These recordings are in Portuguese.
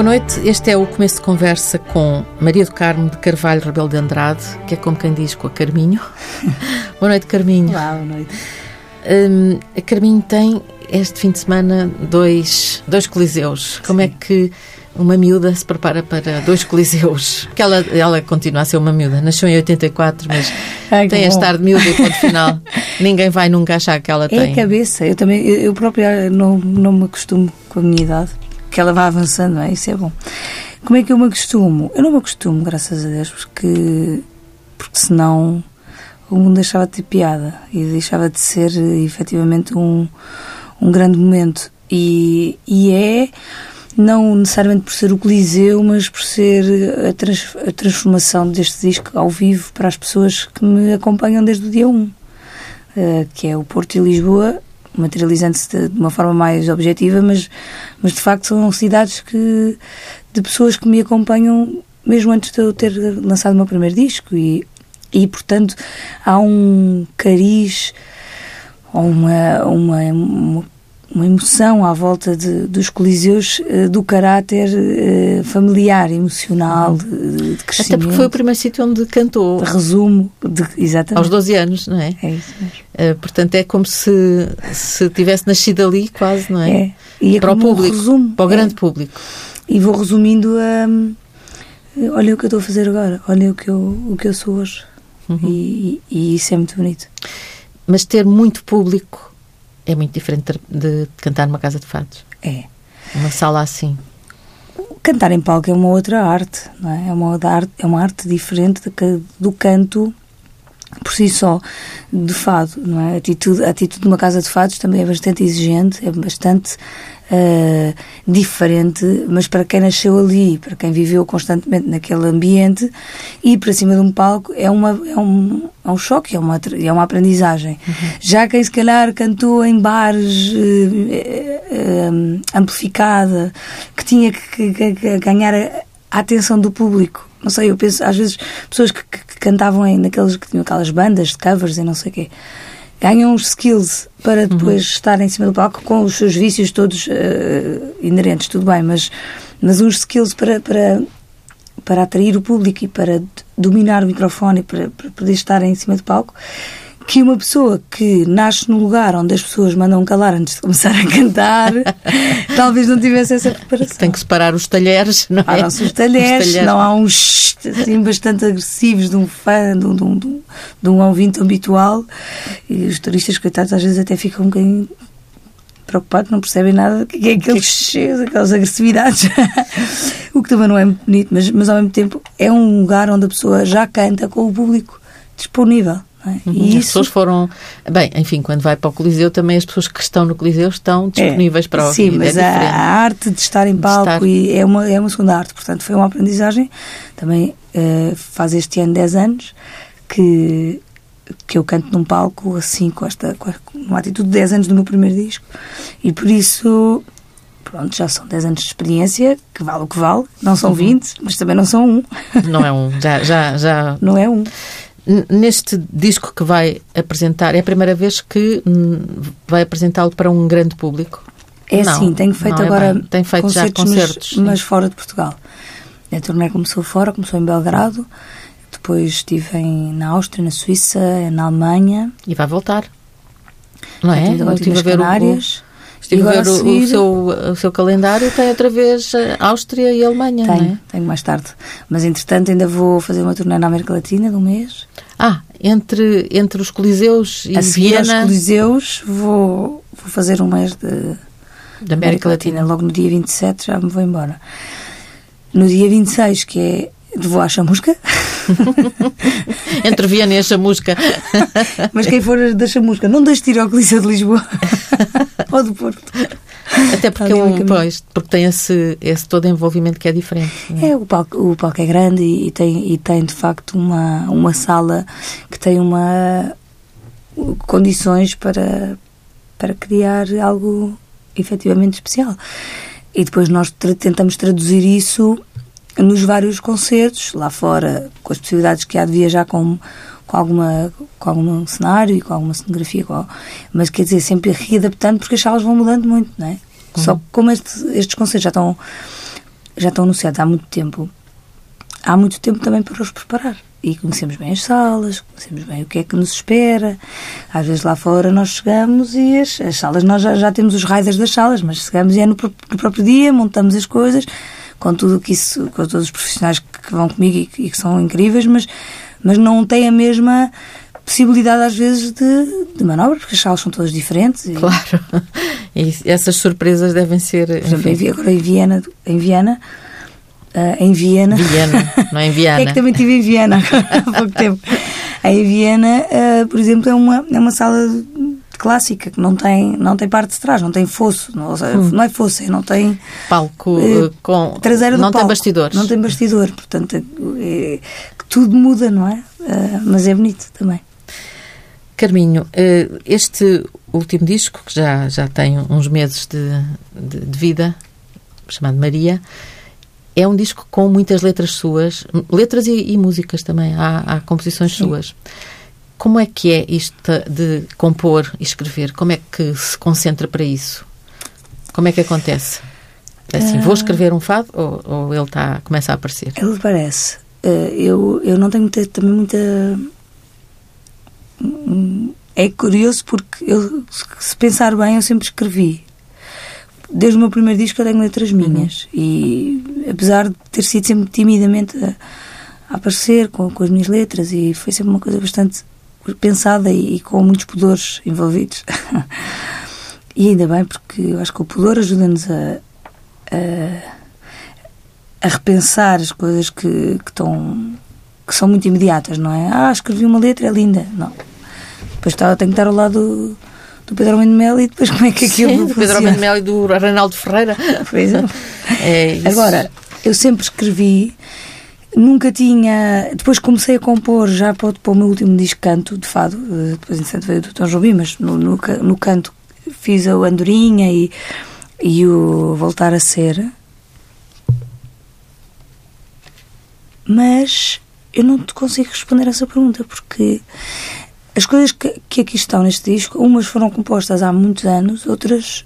Boa noite, este é o começo de conversa com Maria do Carmo de Carvalho Rebelo de Andrade, que é como quem diz com a Carminho. boa noite, Carminho. Olá, boa noite. Um, a Carminho tem este fim de semana dois, dois coliseus. Como é que uma miúda se prepara para dois coliseus? Porque ela, ela continua a ser uma miúda. Nasceu em 84, mas Ai, tem este ar de miúda e ponto final. Ninguém vai nunca achar que ela é tem. É a cabeça. Eu também, eu própria não, não me acostumo com a minha idade que ela vá avançando, não é? Isso é bom. Como é que eu me acostumo? Eu não me acostumo, graças a Deus, porque, porque senão o mundo deixava de ter piada e deixava de ser efetivamente um, um grande momento. E, e é não necessariamente por ser o Coliseu, mas por ser a, trans, a, transformação deste disco ao vivo para as pessoas que me acompanham desde o dia 1, uh, eh, que é o Porto e Lisboa, materializando-se de, uma forma mais objetiva, mas, mas de facto são cidades que, de pessoas que me acompanham mesmo antes de eu ter lançado o meu primeiro disco e, e portanto há um cariz uma, uma, uma uma emoção à volta de, dos coliseus uh, do caráter uh, familiar, emocional, de, de, crescimento. Até porque foi o primeiro sítio onde cantou. Resumo, de, exatamente. Aos 12 anos, não é? É isso mesmo. Uh, portanto, é como se, se tivesse nascido ali, quase, não é? É. E é para o público, um resumo. para o é. grande público. E vou resumindo a. Olha o que eu estou a fazer agora, olha o que eu, o que eu sou hoje. Uhum. E, e, e isso é muito bonito. Mas ter muito público é muito diferente de, de cantar numa casa de fados. É. Uma sala assim. Cantar em palco é uma outra arte, não é? É uma, arte, é uma arte diferente de, do canto por si só, de fado, não é? A atitude, a atitude de uma casa de fados também é bastante exigente, é bastante uh, diferente, mas para quem nasceu ali, para quem viveu constantemente naquele ambiente, ir para cima de um palco é, uma, é, um, é um choque, é uma, é uma aprendizagem. Uhum. Já quem se calhar cantou em bares uh, uh, amplificada, que tinha que, que, que ganhar a, a atenção do público não sei, eu penso, às vezes, pessoas que, que, que cantavam em, naqueles que tinham aquelas bandas de covers e não sei o quê, ganham uns skills para uhum. depois uhum. estar em cima do palco com os seus vícios todos uh, inerentes, tudo bem, mas, mas uns skills para, para, para atrair o público e para dominar o microfone e para, para poder estar em cima do palco que uma pessoa que nasce no lugar onde as pessoas mandam calar antes de começar a cantar, talvez não tivesse essa preparação. Tem que separar os talheres, não é? Há os talheres, os talheres. não há uns assim, bastante agressivos de um fã, de um, de, um, de um ouvinte habitual. E os turistas, coitados, às vezes até ficam um bocadinho preocupados, não percebem nada do que é aqueles cheios, aquelas agressividades. o que também não é muito bonito, mas, mas ao mesmo tempo é um lugar onde a pessoa já canta com o público disponível. É? Uhum. E as pessoas foram. Bem, enfim, quando vai para o Coliseu, também as pessoas que estão no Coliseu estão disponíveis é, para ouvir. Sim, mas é a, a, arte de estar em palco estar... E é, uma, é uma segunda arte, portanto, foi uma aprendizagem. Também uh, faz este ano 10 anos que, que eu canto num palco assim, com esta com uma atitude de 10 anos do meu primeiro disco, e por isso. Pronto, já são 10 anos de experiência, que vale o que vale. Não são uhum. 20, mas também não são um. Não é um, já, já, já. Não é um. Neste disco que vai apresentar, é a primeira vez que hum, vai apresentá-lo para um grande público? É não, sim, tenho feito é agora bem. Tem feito concertos, já concertos, mas, mas, fora de Portugal. A turnê começou fora, começou em Belgrado, depois estive em, na Áustria, na Suíça, na Alemanha. E vai voltar, não é? Eu estive a ver Canárias. O, Estive a ver o, seguir... o, seu, o seu calendário, tem outra vez Áustria e Alemanha, tenho, não é? Tenho mais tarde. Mas, entretanto, ainda vou fazer uma turnê na América Latina de um mês. Ah, entre, entre os Coliseus e a Viena... aos Coliseus vou, vou fazer um mês de, de América, América Latina. Latina. Logo no dia 27 já me vou embora. No dia 26, que é vou à chamusca. Entre Viena e a chamusca. Mas quem for da chamusca, não deixe de ir ao Coliseu de Lisboa ou do Porto. Até porque, é um, pois, porque tem esse, esse todo envolvimento que é diferente. É? é, o, palco, o palco é grande e, e, tem, e tem de facto uma, uma sala que tem uma condições para, para criar algo efetivamente especial. E depois nós tra tentamos traduzir isso nos vários concertos, lá fora, com as possibilidades que há de viajar com, com, alguma, com algum cenário e com alguma cenografia, com, mas quer dizer, sempre readaptando, porque as salas vão mudando muito, não é? Uhum. Só que como este, estes concertos já estão já estão anunciados há muito tempo, há muito tempo também para os preparar. E conhecemos bem as salas, conhecemos bem o que é que nos espera. Às vezes lá fora nós chegamos e as, as salas, nós já, já temos os riders das salas, mas chegamos e é no, no próprio dia, montamos as coisas, com tudo que isso, com todos os profissionais que, vão comigo e que, e que são incríveis, mas, mas não tem a mesma possibilidade às vezes de, de manobra, porque as salas são todas diferentes. E, Claro. E essas surpresas devem ser. por exemplo, enfim, agora em Viena, em Viena, ah, em Viena, Viena, não é em é Viana. que também estive em Viena há pouco tempo. Em Viena, ah, por exemplo, é uma, é uma sala clássica que não tem, não tem parte de trás, não tem fosso, não, seja, Hum. não é fosso, é, não tem Palco Eh, eh, com. traseira do Não tem palco. bastidores. Não tem bastidor, portanto, é, é- que tudo muda, não é? Ah, mas é bonito também. Carminho, eh, este último disco, que já, já tem uns meses de, de, de vida, chamado Maria, é um disco com muitas letras suas, letras e, e músicas também, há, há composições Sim. suas. Como é que é isto de compor e escrever? Como é que se concentra para isso? Como é que acontece? Assim, Ah. vou escrever um fado ou, ou ele tá, começa a aparecer? Ele parece. Eh, eu, eu não tenho muita, também muita. É curioso porque eu, se pensar bem, eu sempre escrevi. Desde o meu primeiro disco eu tenho letras minhas. E apesar de ter sido sempre timidamente a, a aparecer com, com as minhas letras, e foi sempre uma coisa bastante pensada e, e com muitos pudores envolvidos. e ainda bem, porque eu acho que o pudor ajuda-nos a, a a repensar as coisas que, que estão que são muito imediatas, não é? Ah, escrevi uma letra, é linda. Não. Depois tá, tenho que estar ao lado do, Pedro Almeida Melo e depois como é que aquilo Sim, do Pedro? Almeida Melo e do Reinaldo Ferreira. Pois é. É isso. Agora, eu sempre escrevi, nunca tinha. Depois comecei a compor já para, o- meu último disco canto de fado, eh, depois entretanto veio do Tom Jobim, mas no, no, no canto fiz a Andorinha e, e o Voltar a Ser. Mas eu não te consigo responder essa pergunta porque as coisas que, que aqui estão neste disco, umas foram compostas há muitos anos, outras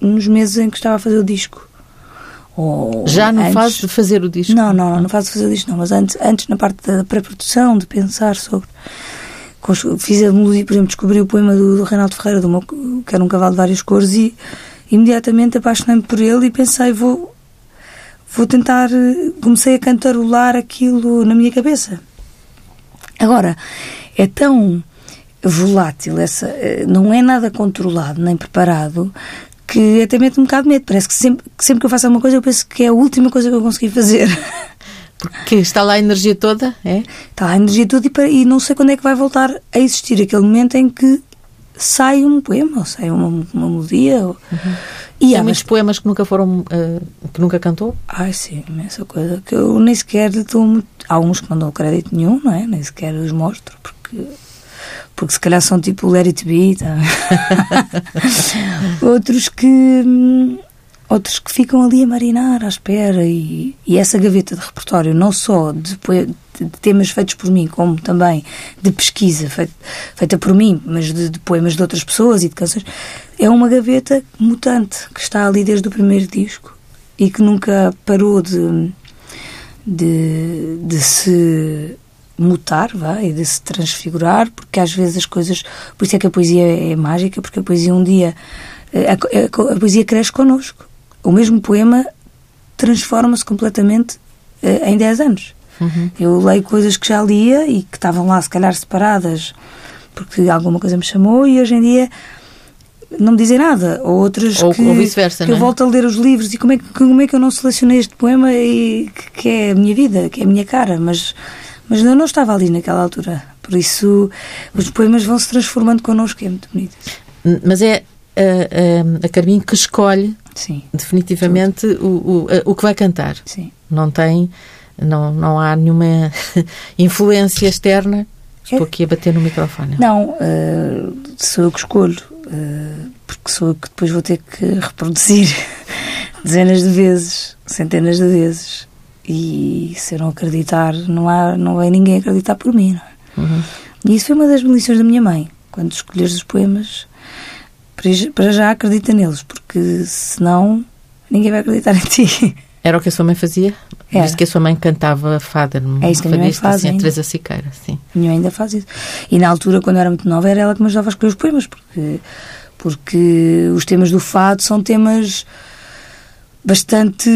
nos meses em que estava a fazer o disco. Ou Já não antes. faz de fazer o disco? Não, não, não, não faço fazer isto, não. Mas antes, antes na parte da pré-produção, de pensar sobre. Fiz a melodia, por exemplo, descobri o poema do, do Reinaldo Ferreira, do meu, que era um cavalo de várias cores, e imediatamente apaixonei-me por ele e pensei, vou, vou tentar. Comecei a cantarolar aquilo na minha cabeça. Agora, é tão volátil, essa, eh, não é nada controlado nem preparado que até mete um bocado de medo. Parece que sempre, que sempre que eu faço alguma coisa eu penso que é a última coisa que eu consegui fazer. Porque está lá a energia toda, é? Está a energia toda e, pa- e não sei quando é que vai voltar a existir aquele momento em que sai um poema ou sai uma, uma melodia. Ou... E Tem há muitos poemas que nunca foram, eh, que nunca cantou? Ai, sim, imensa coisa. Que eu nem sequer dou muito. Há uns que não dão crédito nenhum, não é? Nem sequer os mostro, porque. Porque se calhar são tipo Let It Be. Tá? outros que. hum, Outros que ficam ali a marinar à espera e, e essa gaveta de repertório, não só de, de temas feitos por mim, como também de pesquisa feita, feita por mim, mas de, de poemas de outras pessoas e de canções, é uma gaveta mutante que está ali desde o primeiro disco e que nunca parou de, de, de se mutar, vá, e de se transfigurar, porque às vezes as coisas. Por isso é que a poesia é, mágica, porque a poesia um dia. A, a- a poesia cresce connosco. O mesmo poema transforma-se completamente eh, em 10 anos. Eu leio coisas que já lia e que estavam lá, se calhar, separadas porque alguma coisa me chamou, e hoje em dia não me dizem nada. Ou outras Ou- que, ou vice-versa, eu é? volto a ler os livros e como é, que, como é que eu não selecionei este poema e que, que é a minha vida, que é a minha cara, mas, mas eu não estava ali naquela altura. Por isso, os poemas vão se transformando connosco, e é muito bonito. Mas é a, a, a Carminho que escolhe Sim, definitivamente o, o, o que vai cantar. sim. Não tem, não, não há nenhuma influência externa. Estou É. aqui a bater no microfone. Não, eh, sou eu que escolho, eh, porque sou eu que depois vou ter que reproduzir dezenas de vezes, centenas de vezes. E se eu não acreditar, não, há, não vai ninguém acreditar por mim. Não é? Uhum. E isso foi uma das lições da minha mãe. Quando escolheres os poemas, para já- acredita neles, porque senão ninguém vai acreditar em ti. Era o que a sua mãe fazia? Era. Visto que a sua mãe cantava fada, É isso que a minha mãe faz assim, a. Teresa Siqueira, sim. A minha mãe ainda faz isso. E na altura, quando eu era muito nova, era ela que me ajudava a escolher os poemas, porque, porque os temas do fado são temas bastante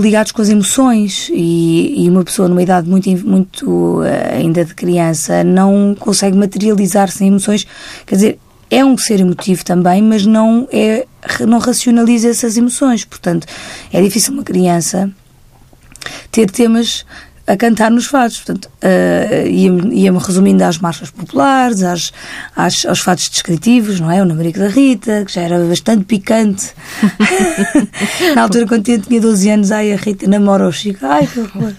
ligados com as emoções. E, e uma pessoa numa idade muito, muito eh, ainda de criança não consegue materializar-se em emoções, quer dizer, é um ser emotivo também, mas não é não racionaliza essas emoções, portanto, é difícil uma criança ter temas a cantar nos fados. Portanto, uh, ia-me ia resumindo às marchas populares, às, às, aos fados descritivos, não é? O namorico da Rita, que já era bastante picante. Na altura, quando eu tinha 12 anos, ai, a Rita namora o Chico. Ai, que horror.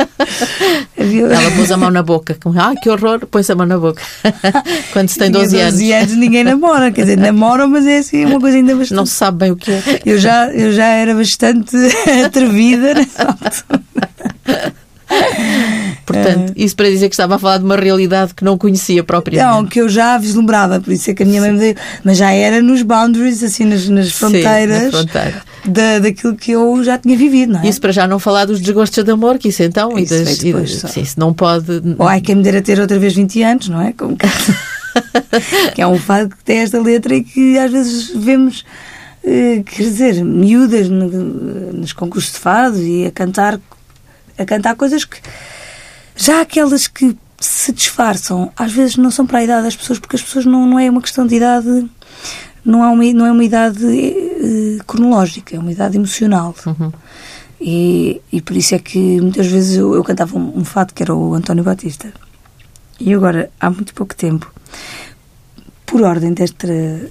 Ela pôs a mão na boca. Ah, que horror, põe a mão na boca. Quando se tem tinha 12 anos. anos, ninguém namora. Quer dizer, namoram, mas é assim uma coisa ainda bastante... Não se sabe bem o que é. Eu já, eu já era bastante atrevida nessa altura. Portanto, isso para dizer que estava a falar de uma realidade que não conhecia propriamente. Não, que eu já vislumbrava, por isso é que a minha mãe me deu. Mas já era nos boundaries, assim, nas, nas Sim, fronteiras na fronteira. da, daquilo que eu já tinha vivido, não é? Isso para já não falar dos desgostos de amor, que isso então. e Isso das- veio depois e- sim, isso não pode. Ou ai, quem me dera ter outra vez 20 anos, não é? Como que... que é um fado que tem esta letra e que às vezes vemos, eh, quer dizer, miúdas no- nos concursos de fado e a cantar, a cantar coisas que. Já aquelas que se disfarçam, às vezes não são para a idade das pessoas, porque as pessoas não, não é uma questão de idade. Não é uma, não é uma idade eh, cronológica, é uma idade emocional. Uhum. E, e por isso é que muitas vezes eu, eu cantava um, um fado que era o António Batista. E agora, há muito pouco tempo, por ordem deste, de-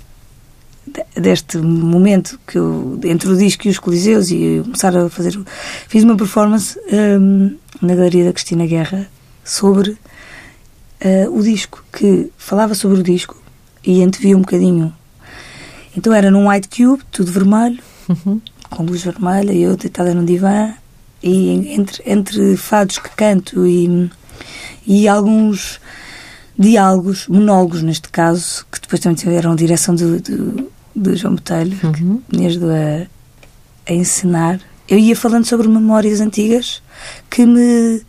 deste momento que eu, entre o disco e os Coliseus e começar a fazer. Fiz uma performance hum, na Galeria da Cristina Guerra sobre eh, o disco, que falava sobre o disco e antevia um bocadinho. Então era num white cube, tudo vermelho, Uhum. com luz vermelha e eu deitada num divã e entre, entre fados que canto e, e alguns diálogos, monólogos neste caso, que depois também tiveram direção do, do, do João Botelho, que Uhum. me ajudou a, a ensinar. Eu ia falando sobre memórias antigas que me.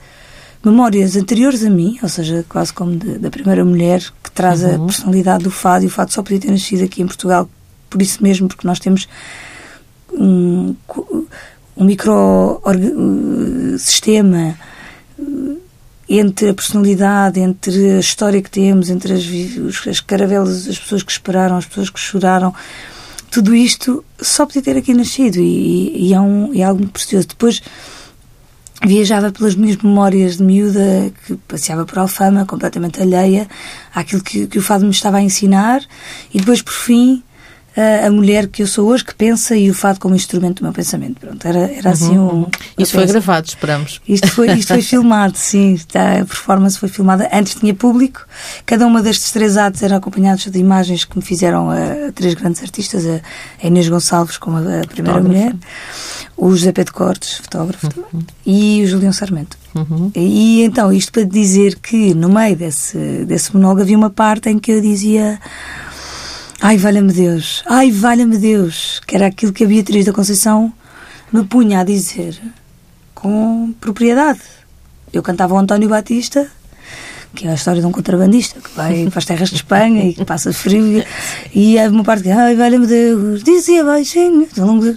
memórias anteriores a mim, ou seja, quase como de- da primeira mulher que traz a Uhum. personalidade personalidade do fado, e o fado só podia ter nascido aqui em Portugal por isso mesmo, porque nós temos um, um micro-sistema entre a personalidade, entre a história que temos, entre as, as caravelas, as pessoas que esperaram, as pessoas que choraram, tudo isto só podia ter aqui nascido e, e é, um, é algo muito precioso. Depois viajava pelas minhas memórias de miúda, que passeava por Alfama, completamente alheia àquilo que, que o fado me estava a ensinar, e depois, por fim, a, a mulher que eu sou hoje, que pensa, e o fado como instrumento do meu pensamento. Pronto, era, era assim Uhum, um. uhum. Isso foi gravado, esperamos. isto foi, isto foi filmado, sim. Está, a performance foi filmada. Antes tinha público. Cada uma destes três atos era acompanhados de imagens que me fizeram a, a três grandes artistas, a, a Inês Gonçalves como a, primeira Fotógrafa. mulher, o José Pedro Cortes, fotógrafo, e o Julião Sarmento. Uhum. E então, isto para dizer que no meio desse, desse monólogo havia uma parte em que eu dizia Ai, valha-me Deus, ai, valha-me Deus, que era aquilo que a Beatriz da Conceição me punha a dizer com propriedade. Eu cantava o António Batista, que é a história de um contrabandista que vai para as terras de Espanha e que passa frio, e, e há uma parte que, ai, valha-me Deus, dizia baixinho,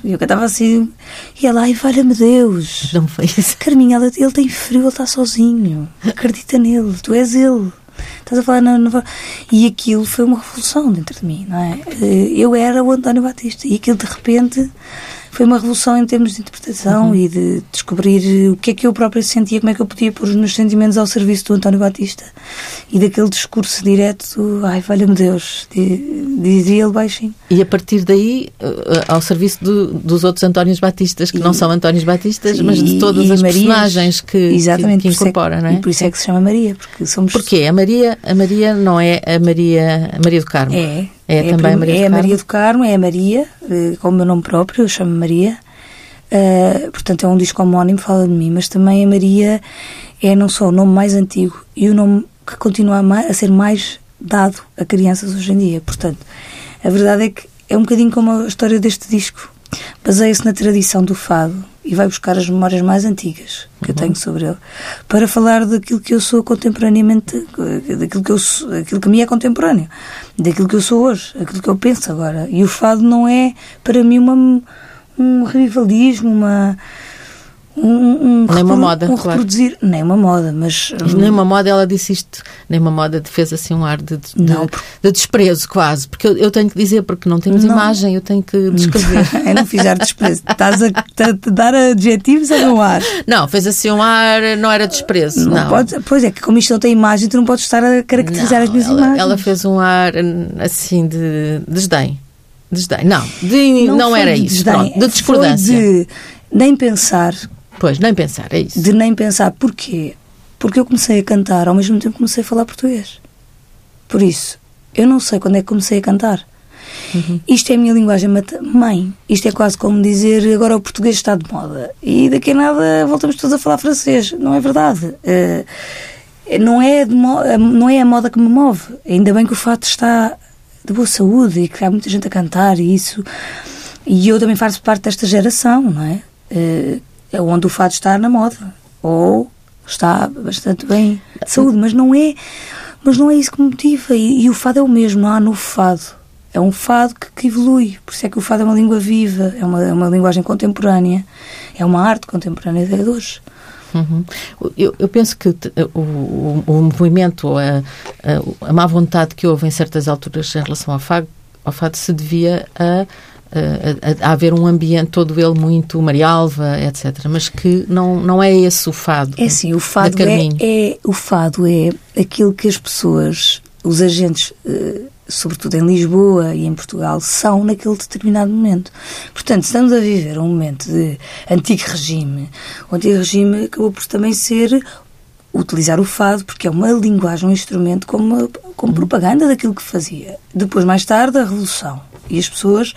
e eu cantava assim, e ela, ai, valha-me Deus. Não foi isso. Carminha, ele tem frio, ele está sozinho. Acredita nele, tu és ele. Estás a falar na- E aquilo foi uma revolução dentro de mim, não é? Eh, Eu era o António Batista e aquilo de repente foi uma revolução em termos de interpretação e de descobrir o que é que eu própria sentia, como é que eu podia pôr os meus sentimentos ao serviço do António Batista e daquele discurso direto, ai, valha-me Deus, di- dizia ele baixinho. E a partir daí, eh, ao serviço do- dos outros Antónios Batistas, que E- não são Antónios Batistas, mas de E- todas e as Marias. personagens que, que, Exatamente, que é incorpora, que- não é? E por isso é que se chama Maria, porque somos Porquê? A Maria, a Maria não é a Maria, a Maria do Carmo. É. É também prim- a Maria do É a? Maria do Carmo, é a Maria, eh, com o meu nome próprio, eu chamo Maria. Eh, portanto, é um disco homónimo, fala de mim, mas também a Maria é não só o nome mais antigo e o nome que continua a, a ser mais dado a crianças hoje em dia. Portanto, a verdade é que é um bocadinho como a história deste disco. baseia-se na tradição do fado e vai buscar as memórias mais antigas que eu tenho sobre ele para falar daquilo que eu sou contemporaneamente, daquilo que, eu sou, daquilo que mim é contemporâneo, daquilo que eu sou hoje, aquilo que eu penso agora. E o fado não é, para mim, uma, um revivalismo, uma um, um nem uma moda, um claro. reproduzir, nem uma moda, mas nem uma moda, ela disse isto, nem uma moda fez assim um ar de, de, Não. de desprezo quase, porque eu, eu tenho que dizer, porque não temos Não. imagem, eu tenho que descrever. eu não fiz ar de desprezo. Estás a, a dar adjetivos a não ar. não, fez assim um ar, não era desprezo, Não, não. Podes, pois é, que como isto não tem imagem, tu não podes estar a caracterizar Não, as minhas ela, imagens. ela fez um ar assim de desdém. Desdém. Não, de- não, era de isso. desdém, Pronto, de discordância. De nem pensar, Pois, nem pensar, é isso. de nem pensar. Porquê? Porque eu comecei a cantar, ao mesmo tempo comecei a falar português. Por isso, eu não sei quando é que comecei a cantar. Uhum. Isto é a minha linguagem mãe. Isto é quase como dizer agora o português está de moda. E daqui a nada voltamos todos a falar francês. Não é verdade. Eh, não, é eh, não é a moda que me move. Ainda bem que o fato está de boa saúde e que há muita gente a cantar e isso. E eu também faço parte desta geração, não é? Eh, É onde o fado está na moda. Ou está bastante bem de saúde, mas não é, mas não é isso que motiva. E, e o fado é o mesmo, não há novo fado. É um fado que, que evolui. Por isso é que o fado é uma língua viva, é uma, é uma linguagem contemporânea, é uma arte contemporânea de hoje. Uhum. Eu, eu penso que o, o, o movimento, a, a, a má vontade que houve em certas alturas em relação ao fado, ao fado se devia a, a, a- haver um ambiente todo ele muito Marialva, etc. Mas que não, não é esse o fado. É assim, o fado é, é- o fado é aquilo que as pessoas, os agentes, eh, sobretudo em Lisboa e em Portugal, são naquele determinado momento. Portanto, estamos a viver um momento de antigo regime. O antigo regime acabou por também ser utilizar o fado porque é uma linguagem, um instrumento como, como propaganda daquilo que fazia. Depois, mais tarde, a Revolução. E as pessoas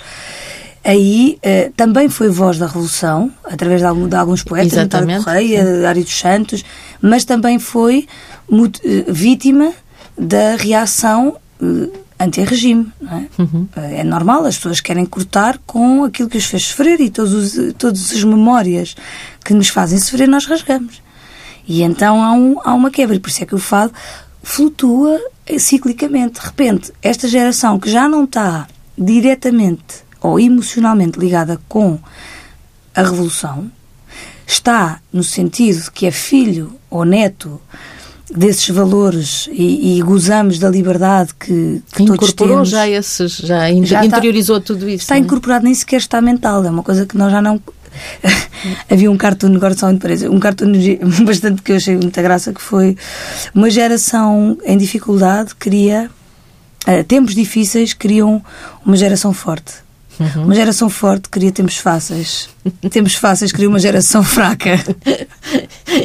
aí eh, também foi voz da Revolução, através de, algum- de alguns poetas, Exatamente, Correia, Dário dos Santos, mas também foi mut- eh, vítima da reação eh, anti-regime. é? Uhum. Eh, É normal, as pessoas querem cortar com aquilo que os fez sofrer e todos os, todas as memórias que nos fazem sofrer nós rasgamos. E então há, um, há uma quebra, e por isso é que o fado flutua eh, ciclicamente. De repente, esta geração que já não está diretamente ou emocionalmente ligada com a Revolução, está no sentido de que é filho ou neto desses valores e, e gozamos da liberdade que, que todos temos. já esses, já, Já está- interiorizou tudo isso. Está é? incorporado, nem sequer está mental. É uma coisa que nós já não. Havia um cartoon, agora só parede, um cartoon bastante que eu achei muita graça, que foi uma geração em dificuldade queria. Eh, tempos difíceis criam uma geração forte. Uhum. Uma geração forte cria tempos fáceis. Tempos fáceis cria uma geração fraca.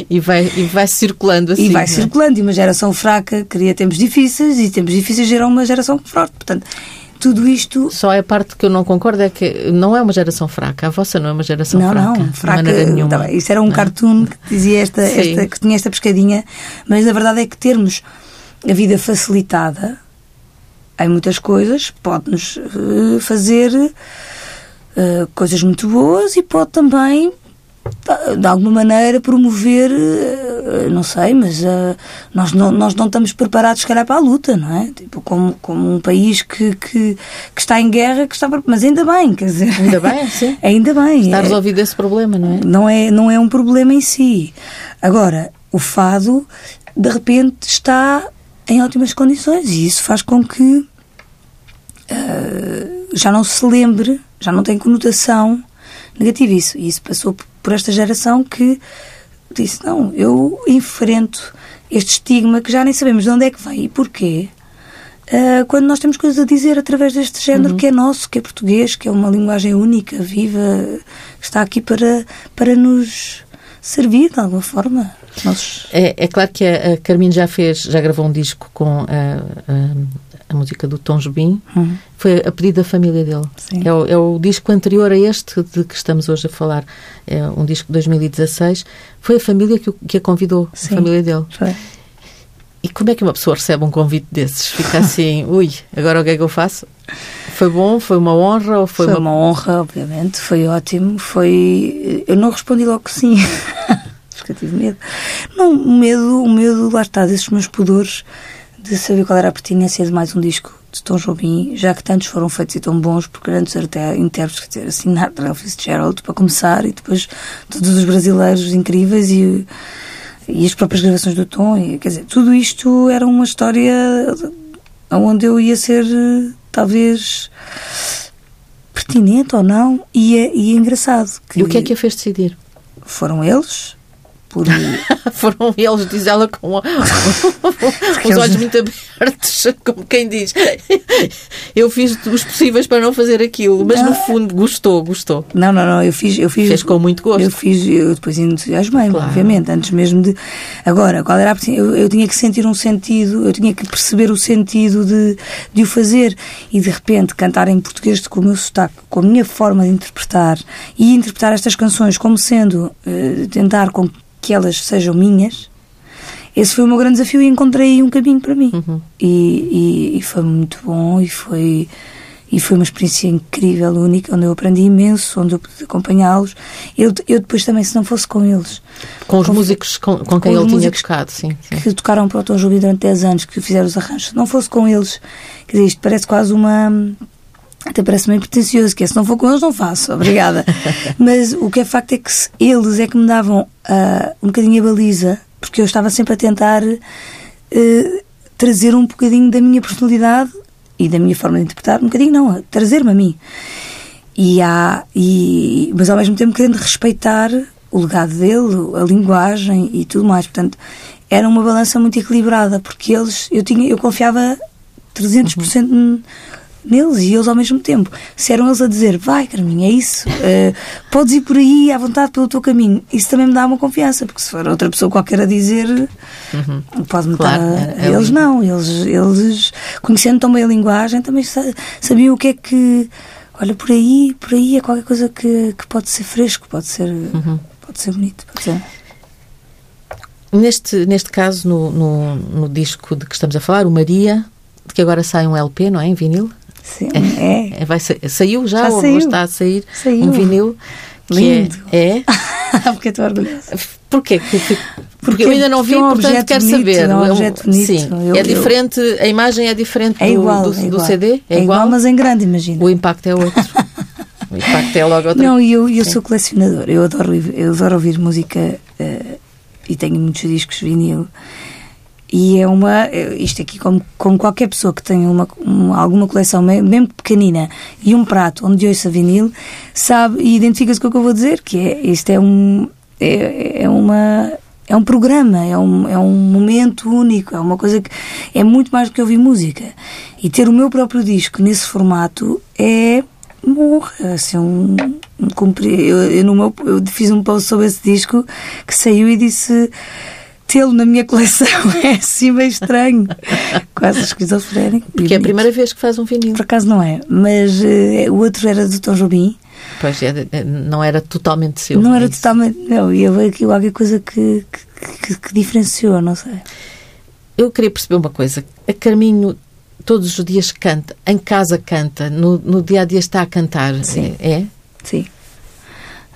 E vai, e vai circulando assim. e vai é? circulando. E uma geração fraca cria tempos difíceis e tempos difíceis geram uma geração forte. Portanto, tudo isto Só a parte que eu não concordo é que não é uma geração fraca. A vossa não é uma geração não, fraca. não, de fraca. maneira nenhuma. tá isso era um Não é? cartoon que dizia esta, esta, que tinha esta pescadinha, mas a verdade é que termos a vida facilitada em muitas coisas pode-nos eh, fazer eh, coisas muito boas e pode também de alguma maneira promover eh, não sei, mas nós, não, nós não estamos preparados se calhar para a luta, não é? Tipo, como, como um país que, que, que está em guerra, que está mas ainda bem, quer dizer, Ainda bem, sim. ainda bem. Está é- resolvido esse problema, não é? não é, não é um problema em si. Agora, o fado, de repente, está em ótimas condições e isso faz com que já não se lembre, já não tem conotação negativa. Isso, e isso passou por esta geração que disse: não, eu enfrento este estigma que já nem sabemos de onde é que vem e porquê. eh, quando nós temos coisas a dizer através deste género que é nosso, que é português, que é uma linguagem única, viva, que está aqui para, para nos servir de alguma forma. Os nossos- É, é claro que a, a Carmine já fez, já gravou um disco com a, a, música do Tom Jobim. Hum. Foi a pedido da família dele. É o, é o disco anterior a este de que estamos hoje a falar. É um disco de 2016. Foi a família que, que a convidou, Sim. a família dele. Foi. E como é que uma pessoa recebe um convite desses? Fica assim, ui, agora o que é que eu faço? Foi bom? Foi uma honra? Ou foi, Foi uma... uma honra, obviamente, foi ótimo. Foi. Eu não respondi logo que sim, porque eu tive medo. Não, o medo, o medo, lá está, desses meus pudores de saber qual era a pertinência de mais um disco de Tom Jobim, já que tantos foram feitos e tão bons por grandes intérpretes, quer dizer, assim, Nathaniel Fitzgerald, para começar, e depois todos os brasileiros incríveis e, e as próprias gravações do Tom, e, quer dizer, tudo isto era uma história onde eu ia ser, talvez, pertinente ou não, e é, e é engraçado. E o que é que a fez decidir? Foram eles, por... Foram eles, diz ela com os olhos muito abertos, como quem diz. Eu fiz os possíveis para não fazer aquilo, mas não. no fundo gostou, gostou. Não, não, não, eu fiz. Eu fiz Fez com muito gosto. Eu fiz, eu depois entusiasmei, claro. obviamente, antes mesmo de. Agora, qual era a. Eu, eu tinha que sentir um sentido, eu tinha que perceber o sentido de, de o fazer e de repente cantar em português com o meu sotaque, com a minha forma de interpretar e interpretar estas canções como sendo. Uh, tentar com que elas sejam minhas, esse foi o meu grande desafio e encontrei um caminho para mim. Uhum. E, e, e, foi muito bom e foi, e foi uma experiência incrível, única, onde eu aprendi imenso, onde eu pude acompanhá-los. Eu, eu depois também, se não fosse com eles... Com os com, músicos com, com quem ele tinha tocado, sim, sim. Que tocaram para o Tom Jobim durante 10 anos, que fizeram os arranjos. Se não fosse com eles, quer dizer, isto parece quase uma até parece meio pretencioso, que é, se não for com eles não faço, obrigada. Mas o que é facto é que eles é que me davam uh, um bocadinho a baliza, porque eu estava sempre a tentar uh, trazer um bocadinho da minha personalidade e da minha forma de interpretar, um bocadinho não, trazer-me a mim. E há, e, mas ao mesmo tempo querendo respeitar o legado dele, a linguagem e tudo mais. Portanto, era uma balança muito equilibrada, porque eles, eu, tinha, eu confiava 300% uhum neles e eles ao mesmo tempo. Se eram eles a dizer, vai Carminho, é isso, uh, podes ir por aí à vontade pelo teu caminho, isso também me dá uma confiança, porque se for outra pessoa qualquer a dizer, uhum. pode-me claro, estar. É, é eles lindo. não, eles, eles, conhecendo tão bem a linguagem, também sabiam o que é que. Olha, por aí, por aí é qualquer coisa que, que pode ser fresco, pode ser, uhum. pode ser bonito. Pode ser. Neste, neste caso, no, no, no disco de que estamos a falar, o Maria, de que agora sai um LP, não é? Em vinil? Sim, é. é. Vai, saiu já, já ou saiu. está a sair saiu. um vinil? Lindo. É? é? porque estou orgulhosa. Porquê? Porque, porque eu ainda não vi, é um portanto quero bonito, saber. É um objeto bonito. Sim, eu, é diferente, a imagem é diferente é igual, do, do, é igual. do CD? É, é igual, igual, mas em grande, imagina. O impacto é outro. o impacto é logo outro. Não, e eu, eu sou colecionador. Eu adoro, eu adoro ouvir música uh, e tenho muitos discos vinil. E é uma. Isto aqui, como, como qualquer pessoa que tenha uma, uma, alguma coleção, mesmo pequenina, e um prato onde ouça vinil, sabe e identifica-se com o que eu vou dizer, que é. Isto é um. É, é uma. É um programa, é um, é um momento único, é uma coisa que é muito mais do que ouvir música. E ter o meu próprio disco nesse formato é morra, assim, um, um cumprir. Eu, eu, eu fiz um post sobre esse disco que saiu e disse tê-lo na minha coleção é assim meio estranho. Quase esquizofrénico. Porque é a primeira vez que faz um vinil. Por acaso não é, mas uh, o outro era do Tom Jobim. Pois, é, não era totalmente seu. Não é era isso? totalmente, não, ia ver aqui qualquer coisa que, que, que, que diferenciou, não sei. Eu queria perceber uma coisa. A Carminho todos os dias canta, em casa canta, no, no dia a dia está a cantar. Sim. É? Sim.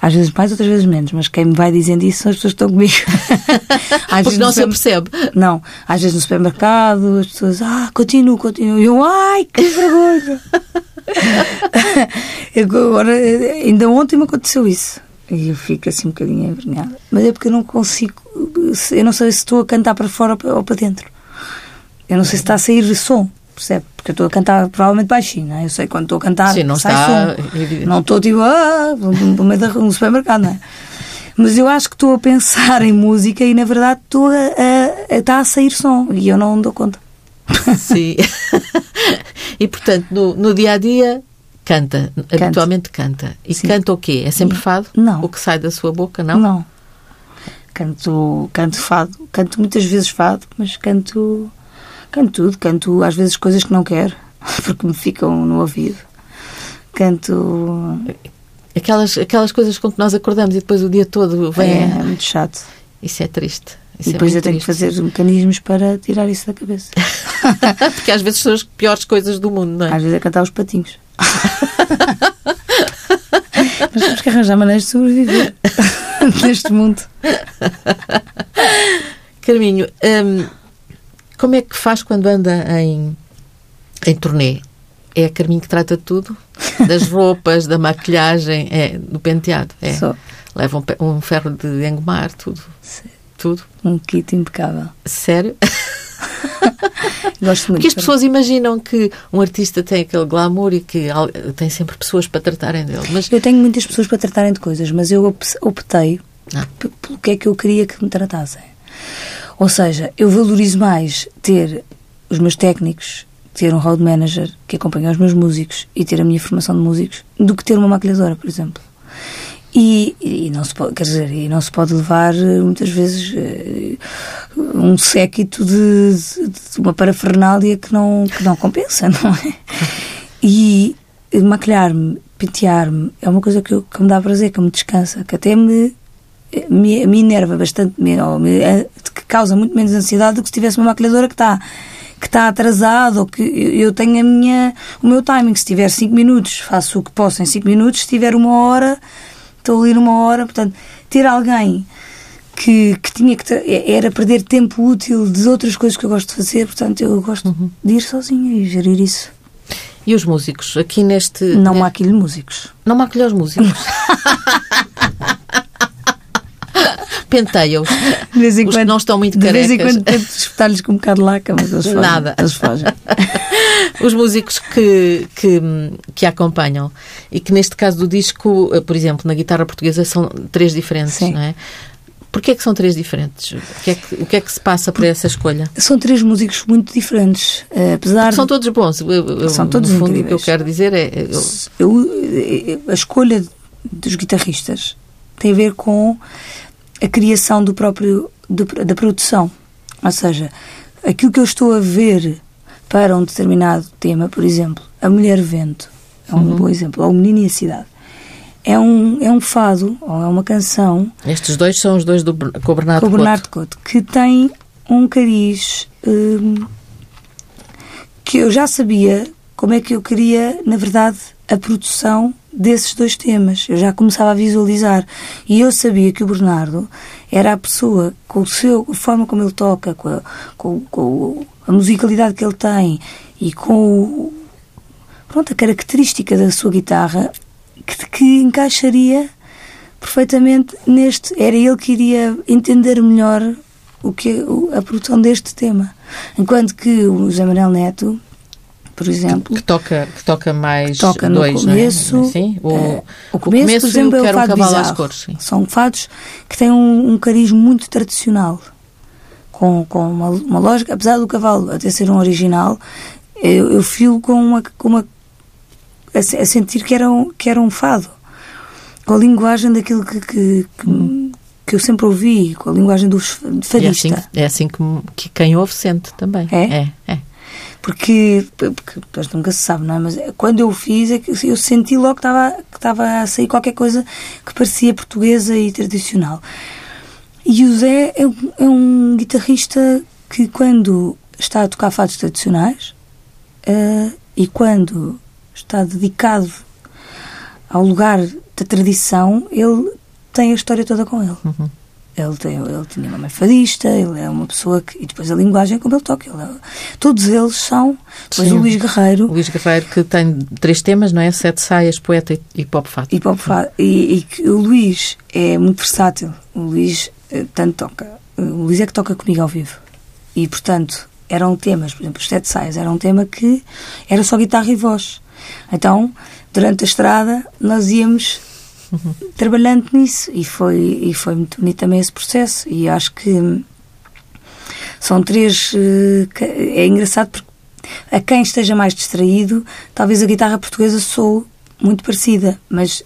Às vezes mais, outras vezes menos, mas quem me vai dizendo isso são as pessoas que estão comigo. às Porque não se apercebe. Não, às vezes no supermercado, as pessoas, ah, continuo, continuo. E eu, ai, que vergonha! Agora, ainda ontem me aconteceu isso. E eu fico assim um bocadinho envergonhada. Mas é porque eu não consigo, eu não sei se estou a cantar para fora ou para dentro. Eu não sei se está a sair som percebe? Porque eu estou a cantar provavelmente baixinho, não é? Eu sei quando estou a cantar, Sim, não sai está... som. Não estou tipo, ah, no meio do supermercado, não é? Mas eu acho que estou a pensar em música e na verdade estou a, a, a, está a sair som e eu não dou conta. Sim. e portanto, no, no dia a dia canta, habitualmente canta. E Sim. canta o quê? É sempre fado? Não. O que sai da sua boca, não? Não. Canto, canto fado. Canto muitas vezes fado, mas canto Canto tudo, canto às vezes coisas que não quero, porque me ficam no ouvido. Canto. Aquelas, aquelas coisas com que nós acordamos e depois o dia todo vem. É, é muito chato. Isso é triste. Isso e depois é eu tenho triste. que fazer mecanismos para tirar isso da cabeça. porque às vezes são as piores coisas do mundo, não é? Às vezes é cantar os patinhos. Mas temos que arranjar maneiras de sobreviver neste mundo. Carminho, hum, como é que faz quando anda em, em turnê? É a Carminho que trata de tudo? Das roupas, da maquilhagem, é, do penteado? É. Só Leva um, um ferro de engomar, tudo. Tudo. um kit impecável. Sério? Gosto muito. Porque as pessoas imaginam que um artista tem aquele glamour e que tem sempre pessoas para tratarem dele. Mas Eu tenho muitas pessoas para tratarem de coisas, mas eu op- optei Ah. pelo que é que eu queria que me tratassem. Ou seja, eu valorizo mais ter os meus técnicos, ter um road manager que acompanha os meus músicos e ter a minha formação de músicos do que ter uma maquilhadora, por exemplo. E, e não se pode, quer dizer, e não se pode levar eh, muitas vezes eh, um séquito de, de- uma parafernália que não, que não compensa, não é? E maquilhar-me, pentear-me é uma coisa que, eu- que me dá prazer, que me descansa, que até me, me, me enerva bastante, me- eh, que causa muito menos ansiedade do que se tivesse uma maquilhadora que está que está atrasado ou que eu tenho a minha, o meu timing. Se tiver 5 minutos, faço o que posso em 5 minutos. Se tiver uma hora, estou ali numa hora. Portanto, ter alguém que, que tinha que tra- era perder tempo útil de outras coisas que eu gosto de fazer. Portanto, eu gosto de ir sozinha e gerir isso. e os músicos? Aqui neste. Não maquilho músicos. Não maquilha os músicos. Penteia-os. De vez em Os quando, não estão muito de vez em carecas. quando tento espetar-lhes com um bocado de laca, mas eles fogem. Nada. Eles fogem. Os músicos que, que, que acompanham e que neste caso do disco, eh, por exemplo, na guitarra portuguesa são três diferentes, Sim. não é? Porquê é que são três diferentes? O que é que, o que, é que se passa por essa escolha? São três músicos muito diferentes. eh, apesar São de- todos bons. Eu- eu- São todos no fundo, o que eu incríveis. quero dizer é. eu- eu, eh, a escolha dos guitarristas tem a ver com a criação do próprio do- da produção. Ou seja, aquilo que eu estou a ver para um determinado tema, por exemplo, A Mulher Vento, é um bom exemplo, ou O Menino e a Cidade. É um, é um fado, ou é uma canção estes dois são os dois do, com o Bernardo com o Couto. Bernardo Couto, que tem um cariz hum, que eu já sabia como é que eu queria, na verdade, a produção desses dois temas. Eu já começava a visualizar. E eu sabia que o Bernardo era a pessoa, com o seu, a forma como ele toca, com a, com, com a musicalidade que ele tem e com o, pronto, a característica da sua guitarra, que, que encaixaria perfeitamente neste. Era ele que iria entender melhor o que a produção deste tema. Enquanto que o José Manuel Neto, por exemplo, Que toca, que toca mais toca no dois, começo. não é? Sim, o, eh, o começo, começo por e o exemplo, é o fado bizarro. Cores, sim. São fados que têm um, um cariz muito tradicional, com, com uma, uma lógica, apesar do cavalo até ser um original, eu, eu fio com uma, com uma a, a sentir que era, um, que era um fado, com a linguagem daquilo que, que, que, que eu sempre ouvi, com a linguagem do f- E é fadista. assim, é assim que, que quem ouve sente também. É? É, é. Porque, porque depois nunca se sabe, não é? Mas quando eu fiz, é eu senti logo que estava, que estava a sair qualquer coisa que parecia portuguesa e tradicional. E o Zé é é um guitarrista que, quando está a tocar fados tradicionais eh, e quando está dedicado ao lugar da tradição, ele tem a história toda com ele. Uhum. Ele, tem, ele tinha uma mãe fadista, ele é uma pessoa que. E depois a linguagem como ele toca. Ele é- todos eles são. Depois Sim. o Luís Guerreiro Luís Guerreiro que tem três temas, não é? Sete saias, poeta e, e pop fato. e, Pop Fa- e, e que o Luís é muito versátil. O Luís eh, tanto toca. O Luís é que toca comigo ao vivo. E portanto eram temas, por exemplo, os Sete Saias era um tema que era só guitarra e voz. Então, durante a estrada, nós íamos trabalhando nisso e foi, e foi muito bonito também esse processo. E acho que são três. eh, É engraçado porque a quem esteja mais distraído, talvez a guitarra portuguesa sou muito parecida, mas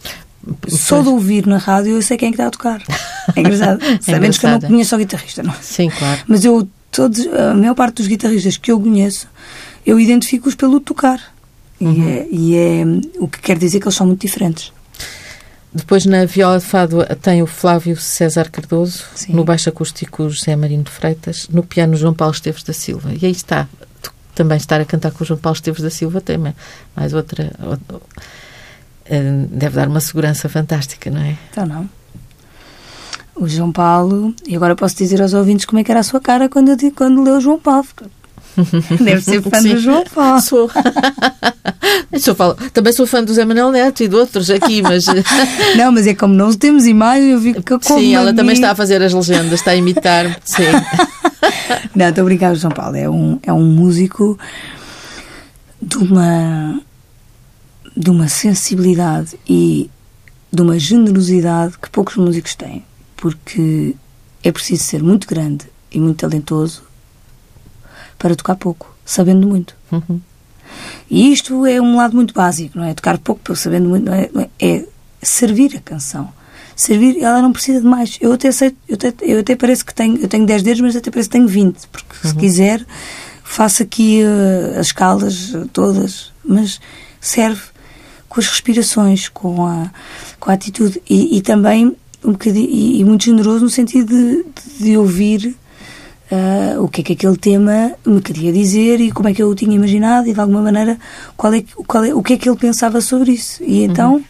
só de ouvir na rádio eu sei quem é que está a tocar. É engraçado. Sabendo que eu não conheço o guitarrista, não. Sim, claro. Mas eu, todos, a maior parte dos guitarristas que eu conheço, eu identifico-os pelo tocar. E, é, e é o que quer dizer que eles são muito diferentes. Depois na viola de fado tem o Flávio César Cardoso, Sim. no baixo acústico José Marino de Freitas, no piano João Paulo Esteves da Silva. E aí está. Tu também estar a cantar com o João Paulo Esteves da Silva tem mais outra, outra eh, deve dar uma segurança fantástica, não é? Então não. O João Paulo, e agora posso dizer aos ouvintes como é que era a sua cara quando, eu, quando leu o João Paulo. Deve ser fã Sim, do João Paulo. Sou. sou também sou fã do Zé Manuel Neto e de outros aqui, mas. Não, mas é como não temos imagem, eu vi que eu Sim, ela também está a fazer as legendas, está a imitar. Sim. Não, estou a brincar, João Paulo é um, é um músico de uma de uma sensibilidade e de uma generosidade que poucos músicos têm, porque é preciso ser muito grande e muito talentoso para tocar pouco, sabendo muito. Uhum. E isto é um lado muito básico, não é? Tocar pouco, sabendo muito, não é? é servir a canção. Servir, ela não precisa de mais. Eu até sei, eu até, eu até parece que tenho, eu tenho 10 dedos, mas até parece que tenho 20, porque uhum. se quiser faço aqui uh, as escalas todas, mas serve com as respirações, com a, com a atitude e, e também um bocadinho, e, e, muito generoso no sentido de, de ouvir uh, o que é que aquele tema me queria dizer e como é que eu o tinha imaginado e de alguma maneira qual é, qual é, o que é que ele pensava sobre isso. E uhum. então uhum.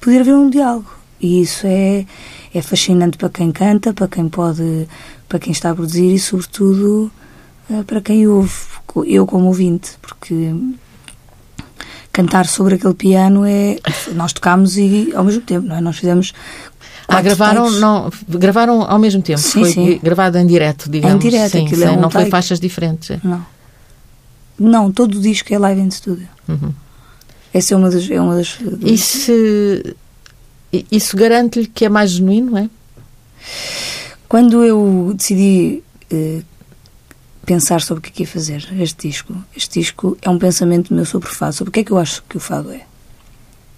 poder haver um diálogo. E isso é, é fascinante para quem canta, para quem pode, para quem está a produzir e sobretudo uh, para quem ouve, eu como ouvinte, porque cantar sobre aquele piano é. Nós tocámos e ao mesmo tempo, não é? Nós fizemos. Ah, gravaram, não, gravaram ao mesmo tempo. Sim, Foi sim. gravado em direto, digamos. Em direto, sim, sim, é um não foi faixas diferentes. É. Não. Não, todo o disco é live em estúdio. Uhum. Essa é uma das. É uma das, das... Isso, isso garante-lhe que é mais genuíno, é? Quando eu decidi eh, pensar sobre o que é que ia fazer este disco. Este disco é um pensamento meu sobre o fado, sobre o que é que eu acho que o fado é.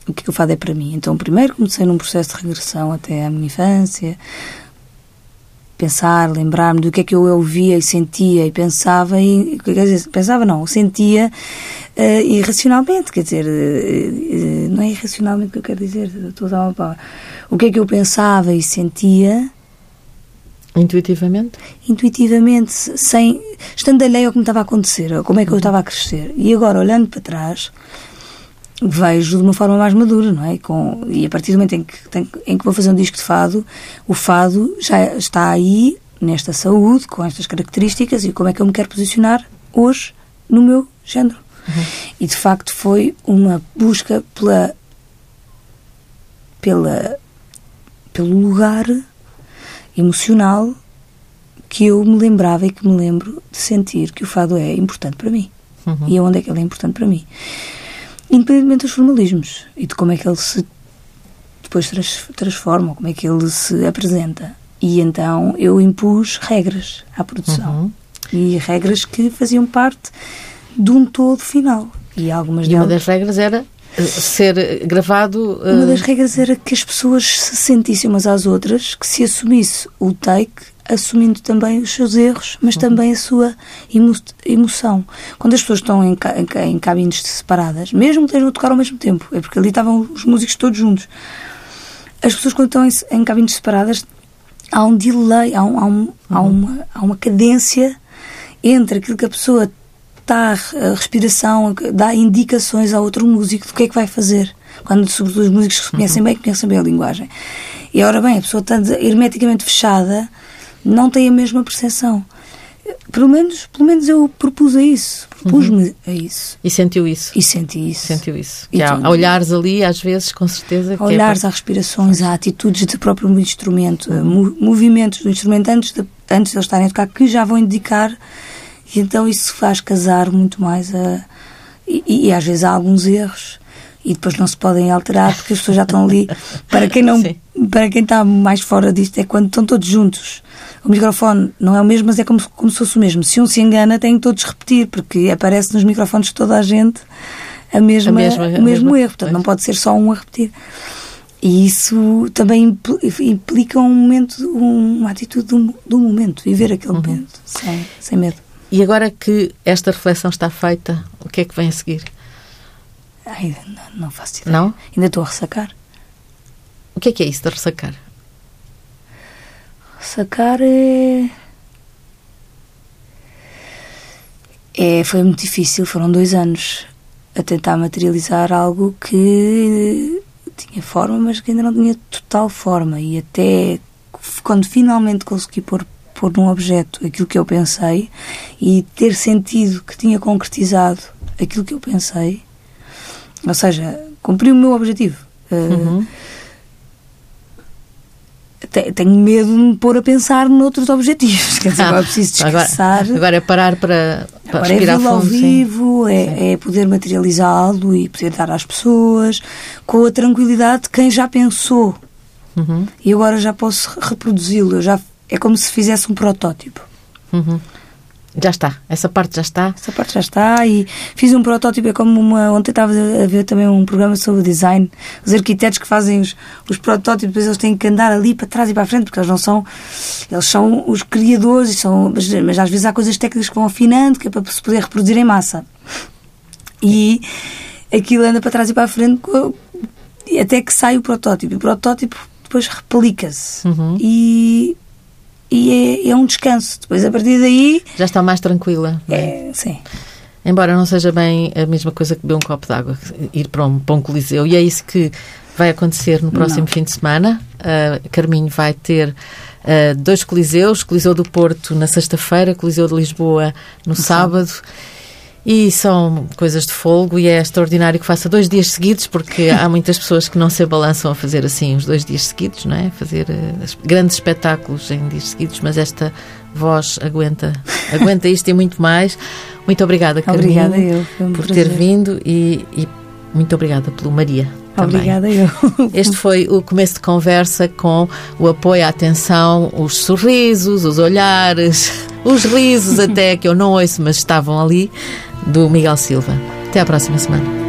O que é que o fado é para mim. Então, primeiro comecei num processo de regressão até à minha infância, pensar, lembrar-me do que é que eu ouvia e sentia e pensava e quer dizer, pensava não, sentia uh, irracionalmente, quer dizer, uh, uh, não é irracionalmente que eu quero dizer, estou a dar uma palavra. O que é que eu pensava e sentia Intuitivamente? Intuitivamente, sem, estando alheio ao que me estava a acontecer, como é que eu uhum. estava a crescer. E agora, olhando para trás, vejo de uma forma mais madura, não é? Com, e a partir do momento em que, tem, em que vou fazer um disco de fado, o fado já está aí, nesta saúde, com estas características, e como é que eu me quero posicionar hoje no meu género. Uhum. E de facto foi uma busca pela, pela, pelo lugar emocional que eu me lembrava e que me lembro de sentir que o fado é importante para mim. Uhum. E aonde é que ele é importante para mim. Independentemente dos formalismos e de como é que ele se depois transforma, como é que ele se apresenta. E então eu impus regras à produção. Uhum. E regras que faziam parte de um todo final. E algumas e delas... uma das regras era ser gravado. Uh... Uma das regras era que as pessoas se sentissem umas às outras, que se assumisse o take, assumindo também os seus erros, mas uhum. também a sua emo emoção. Quando as pessoas estão em, ca em, cabines separadas, mesmo que estejam a tocar ao mesmo tempo, é porque ali estavam os músicos todos juntos. As pessoas, quando estão em, em cabines separadas, há um delay, há, um, há, um, uhum. há, uma, há uma cadência entre aquilo que a pessoa está a respiração, dá indicações a outro músico do que é que vai fazer. Quando, sobretudo, os músicos que conhecem bem, conhecem bem a linguagem. E, ora bem, a pessoa está hermeticamente fechada, não tem a mesma percepção. Pelo menos, pelo menos eu propus a isso, propus-me uhum. a isso. E sentiu isso? E senti isso. Sentiu isso. E há, olhares ali, às vezes, com certeza. Há olhares, é... há respirações, há atitudes do próprio instrumento, uhum. movimentos do instrumento antes de, antes de eles estarem a tocar, que já vão indicar e então isso faz casar muito mais a. E, e, às vezes há alguns erros e depois não se podem alterar porque as pessoas já estão ali. Para quem não, para quem está mais fora disto é quando estão todos juntos. O microfone não é o mesmo, mas é como, como se fosse o mesmo. Se um se engana, tem que todos repetir porque aparece nos microfones de toda a gente a mesma, a mesma o mesmo mesma, erro. Portanto, não pode ser só um a repetir. E isso também implica um momento, uma atitude do, do momento, viver aquele uhum. momento, sem, sem medo. E agora que esta reflexão está feita, o que é que vem a seguir? Ai, não, não faço ideia. Não? Ainda estou a ressacar. O que é que é isso de ressacar? Ressacar é. É, foi muito difícil, foram dois anos a tentar materializar algo que tinha forma, mas que ainda não tinha total forma. E até quando finalmente consegui pôr, pôr num objeto aquilo que eu pensei e ter sentido que tinha concretizado aquilo que eu pensei, ou seja, cumpri o meu objetivo. Eh, uhum tenho medo de me pôr a pensar noutros objetivos. Quer dizer, agora preciso descansar. Agora, agora é parar para, para agora é respirar é fundo, ao vivo, é, é, poder materializá-lo e poder dar às pessoas com a tranquilidade de quem já pensou. Uhum. E agora já posso reproduzi-lo. Já, é como se fizesse um protótipo. Uhum. Já está, essa parte já está. Essa parte já está e fiz um protótipo, é como uma. Ontem estava a ver também um programa sobre design. Os arquitetos que fazem os, os protótipos, depois eles têm que andar ali para trás e para a frente, porque eles não são. Eles são os criadores, e são, mas, mas às vezes há coisas técnicas que vão afinando, que é para se poder reproduzir em massa. E aquilo anda para trás e para a frente até que sai o protótipo. E o protótipo depois replica-se. Uhum. E e é, é, um descanso. Depois, a partir daí. Já está mais tranquila. É, sim. Embora não seja bem a mesma coisa que beber um copo d'água, ir para um, para um coliseu. E é isso que vai acontecer no próximo não. fim de semana. Uh, Carminho vai ter uh, dois coliseus: Coliseu do Porto na sexta-feira, Coliseu de Lisboa no, no sábado. sábado e são coisas de folgo e é extraordinário que faça dois dias seguidos, porque há muitas pessoas que não se balançam a fazer assim os dois dias seguidos, não é? Fazer uh, grandes espetáculos em dias seguidos, mas esta voz aguenta, aguenta isto e muito mais. Muito obrigada, Carminho, obrigada eu, um por prazer. ter vindo e, e muito obrigada pelo Maria. Também. Obrigada eu. Este foi o começo de conversa com o apoio, a atenção, os sorrisos, os olhares, os risos até que eu não ouço, mas estavam ali do Miguel Silva. Até à próxima semana.